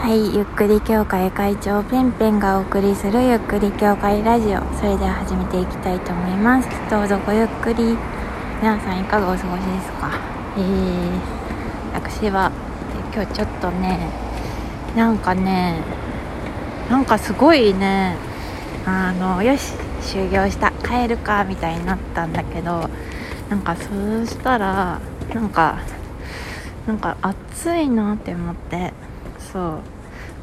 はい、ゆっくり協会会長ペンペンがお送りするゆっくり協会ラジオ。それでは始めていきたいと思います。どうぞごゆっくり。皆さんいかがお過ごしですか？えー、私は今日ちょっとねなんかねなんかすごいねあのよし終業した帰るかみたいになったんだけどなんかそうしたらなんかなんか暑いなって思って。そう、ま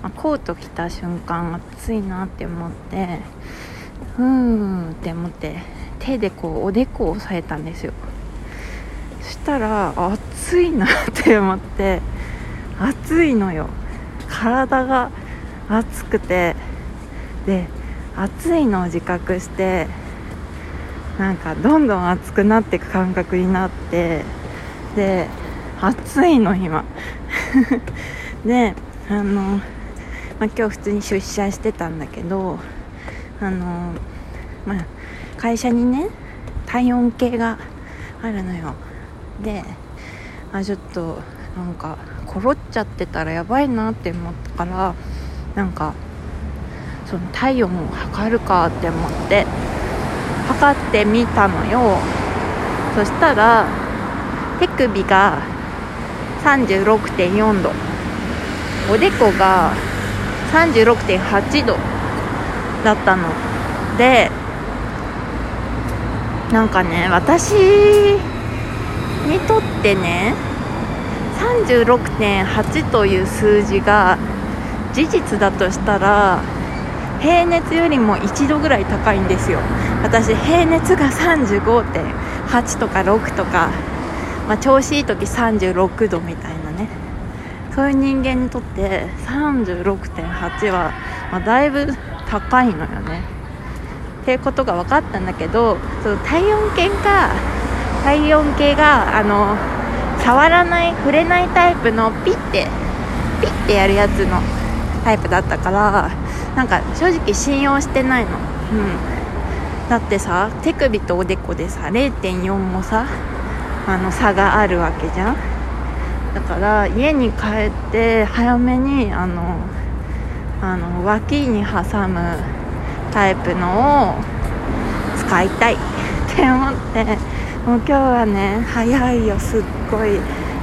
あ、コート着た瞬間暑いなって思ってうーんって思って手でこうおでこを押さえたんですよ。そしたら暑いなって思って暑いのよ。体が暑くてで暑いのを自覚してなんかどんどん暑くなっていく感覚になってで暑いの今。であの、まあ、今日普通に出社してたんだけどあの、まあ、会社にね体温計があるのよ。であちょっとなんかころっちゃってたらやばいなって思ったからなんかその体温を測るかって思って測ってみたのよ。そしたら手首が36.4度。おでこが36.8度だったのでなんかね私にとってね36.8という数字が事実だとしたら平熱よりも1度ぐらい高いんですよ。私平熱が35.8とか6とか、まあ、調子いい時36度みたいな。そういう人間にとって36.8は、まあ、だいぶ高いのよね。っていうことが分かったんだけどその体温計が体温計があの触らない触れないタイプのピッてピッてやるやつのタイプだったからなんか正直信用してないの。うん。だってさ手首とおでこでさ0.4もさあの差があるわけじゃん。だから家に帰って早めにあのあの脇に挟むタイプのを使いたいって思ってもう今日はね早いよすっごい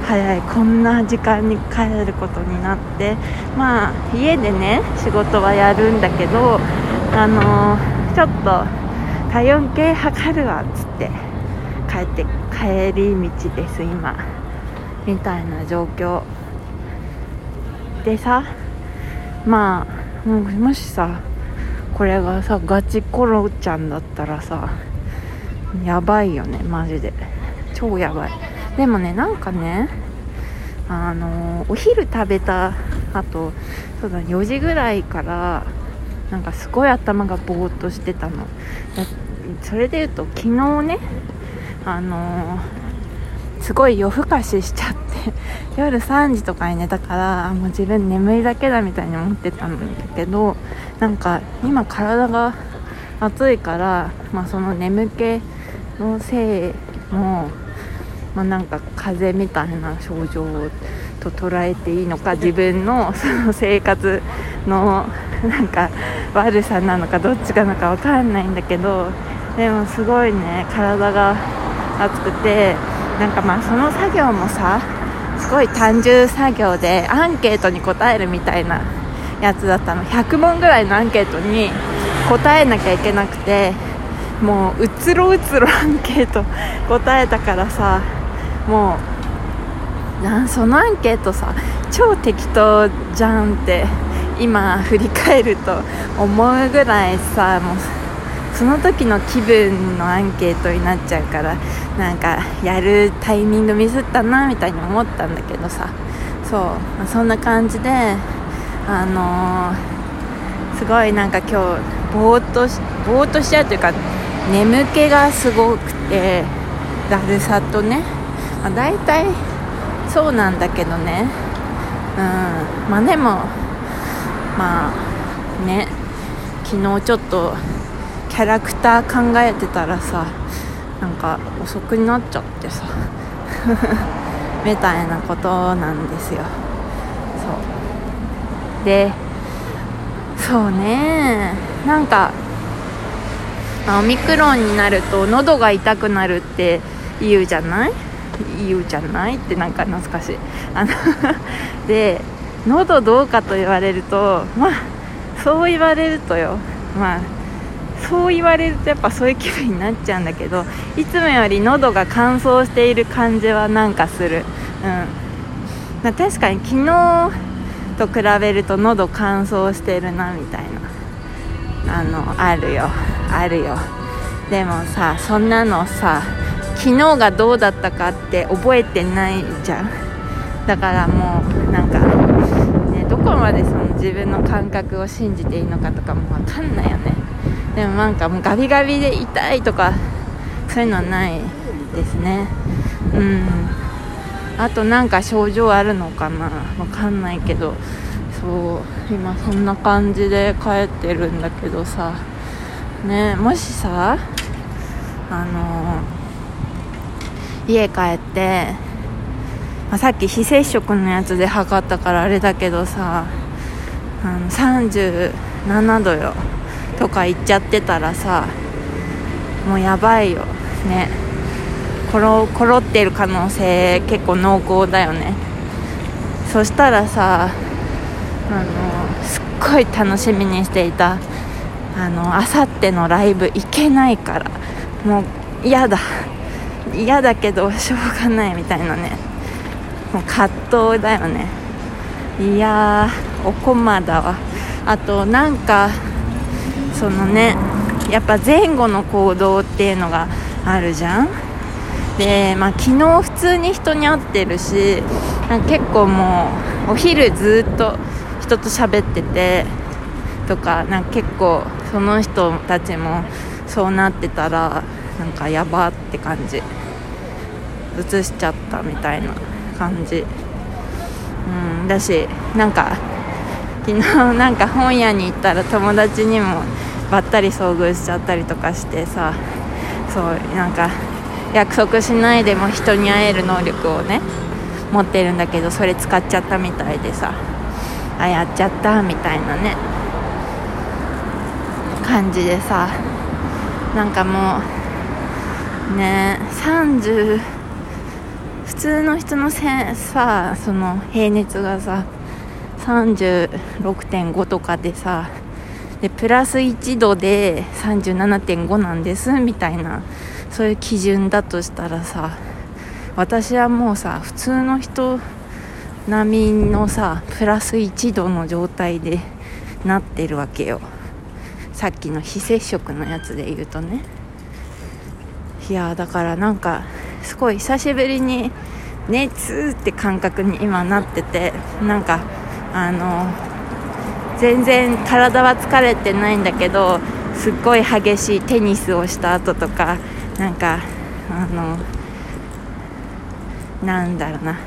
早い。こんな時間に帰ることになって。まあ家でね仕事はやるんだけどあの、ちょっと体温計測るわっつって帰って帰り道です今。みたいな状況。でさまあもしさこれがさガチコロちゃんだったらさやばいよねマジで。超やばい。でもねなんかねあのお昼食べたあとそうだ4時ぐらいからなんかすごい頭がぼーっとしてたの。それで言うと昨日ねあのすごい夜更かししちゃって 夜3時とかに寝たからもう自分眠いだけだみたいに思ってたんだけどなんか今体が暑いから、まあ、その眠気のせいも、まあ、なんか風邪みたいな症状と捉えていいのか自分の その生活のなんか悪さなのかどっちかなのか分かんないんだけどでもすごいね体が熱くてなんかまあその作業もさすごい単純作業でアンケートに答えるみたいなやつだったの。100問ぐらいのアンケートに答えなきゃいけなくてもううつろうつろアンケート 答えたからさもうなんそのアンケートさ超適当じゃんって今振り返ると思うぐらいさもうその時の気分のアンケートになっちゃうからなんかやるタイミングミスったなみたいに思ったんだけどさ。そう、まあ、そんな感じであのー、すごいなんか今日ぼーっとしぼーっとしちゃうというか眠気がすごくてだるさとね、まあ、大体そうなんだけどね。うん。まあでもまあね。昨日ちょっとキャラクター考えてたらさなんか遅くなっちゃってさ みたいなことなんですよ。そう。でそうね。なんか、オミクロンになると喉が痛くなるって言うじゃない？言うじゃない？ってなんか懐かしい。あの で喉どうかと言われるとまあそう言われるとよ。まあそう言われるとやっぱそういう気分になっちゃうんだけどいつもより喉が乾燥している感じはなんかする。うん。ま、確かに昨日と比べると喉乾燥してるなみたいなあのあるよ。あるよ。でもさそんなのさ昨日がどうだったかって覚えてないじゃん。だからもうなんか、ね、どこまでその自分の感覚を信じていいのかとかも分かんないよね。でもなんかもうガビガビで痛いとかそういうのはないですね。うん。あとなんか症状あるのかな。分かんないけど。そう今そんな感じで帰ってるんだけどさ。ねもしさあの家帰って、まあ、さっき非接触のやつで測ったからあれだけどさあの37度よ。とか言っちゃってたらさもうやばいよ。ね。ころころってる可能性結構濃厚だよね。そしたらさあのすっごい楽しみにしていたあのあさってのライブ行けないからもう嫌だ。嫌だけどしょうがないみたいなね。もう葛藤だよね。いやーおこまだわ。あとなんかそのねやっぱ前後の行動っていうのがあるじゃん？で、まあ、昨日普通に人に会ってるし結構もうお昼ずっと人と喋っててとかなんか結構その人たちもそうなってたらなんかやばって感じ。移しちゃったみたいな感じ。うんだしなんか昨日なんか本屋に行ったら友達にもばったり遭遇しちゃったりとかしてさそうなんか約束しないでも人に会える能力をね持ってるんだけどそれ使っちゃったみたいでさあやっちゃったみたいなね感じでさなんかもうね30普通の人のせさその平熱がさ36.5とかでさでプラス1度で37.5なんですみたいな。そういう基準だとしたらさ私はもうさ普通の人並みのさプラス1度の状態でなってるわけよ。さっきの非接触のやつで言うとね。いやだからなんかすごい久しぶりに熱って感覚に今なっててなんかあの全然体は疲れてないんだけどすっごい激しいテニスをした後とかなんかあのなんだろうな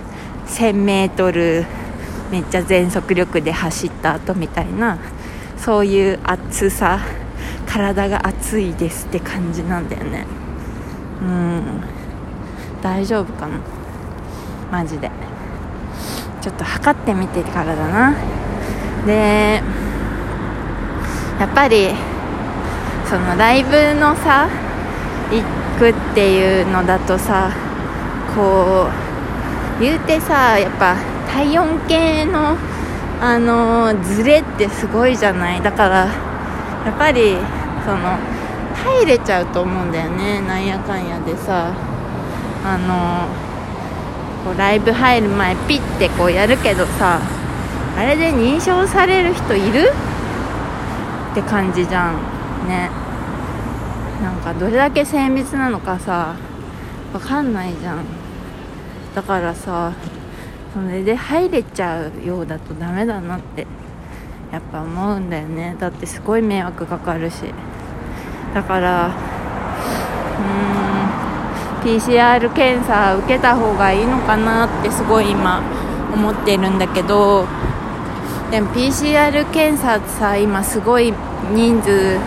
1000m めっちゃ全速力で走った後みたいなそういう熱さ体が熱いですって感じなんだよね。うん。大丈夫かな？マジで。ちょっと測ってみてからだな。でやっぱりそのライブのさ行くっていうのだとさこう言うてさやっぱ体温計のあのズレってすごいじゃない？だからやっぱりその入れちゃうと思うんだよねなんやかんやでさ。あのこうライブ入る前ピッてこうやるけどさあれで認証される人いる？って感じじゃん。ね。なんかどれだけ精密なのかさ分かんないじゃん。だからさそれで入れちゃうようだとダメだなってやっぱ思うんだよね。だってすごい迷惑かかるし。だからうーん PCR 検査受けた方がいいのかなってすごい今思ってるんだけどでも PCR 検査さ今すごい人数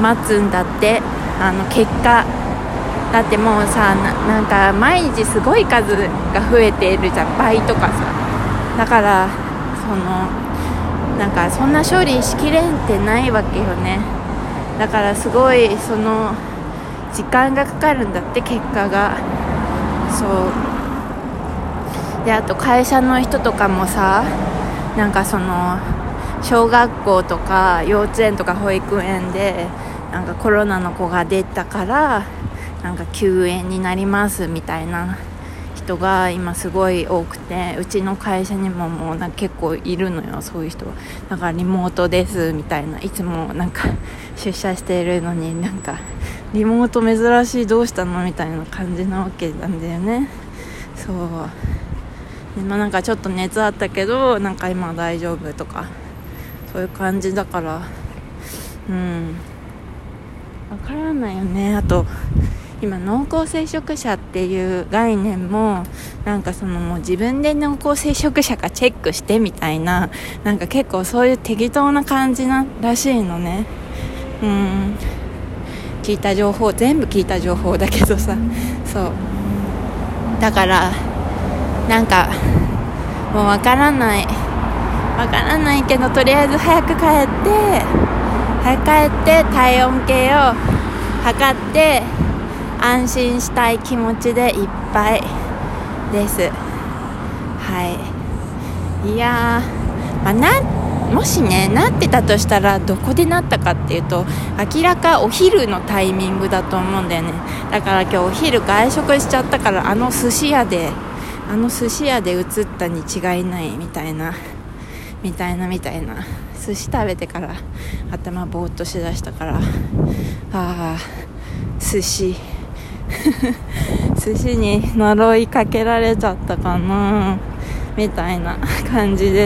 待つんだって。あの結果だってもうさなんか毎日すごい数が増えているじゃん。倍とかさ。だからそのなんかそんな処理しきれんってないわけよね。だからすごいその時間がかかるんだって結果が。そう。であと会社の人とかもさなんかその小学校とか幼稚園とか保育園でなんかコロナの子が出たからなんか休園になりますみたいな人が今すごい多くてうちの会社にももうなんか結構いるのよそういう人だからリモートですみたいな。いつもなんか出社しているのになんかリモート珍しいどうしたのみたいな感じなわけなんだよね。そう。まあなんかちょっと熱あったけどなんか今大丈夫とかそういう感じだからうん。わからないよね。あと今濃厚接触者っていう概念もなんかそのもう自分で濃厚接触者かチェックしてみたいななんか結構そういう適当な感じならしいのね。うん。聞いた情報全部聞いた情報だけどさ。そう。だからなんかもうわからない。わからないけどとりあえず早く帰って早く帰って体温計を測って安心したい気持ちでいっぱいです。はい。いやまあ、なもしねなってたとしたらどこでなったかっていうと明らかお昼のタイミングだと思うんだよね。だから今日お昼外食しちゃったからあの寿司屋であの寿司屋で映ったに違いないみたいなみたいなみたいな。寿司食べてから頭ぼーっとしだしたからああ寿司。寿司に呪いかけられちゃったかなみたいな感じです。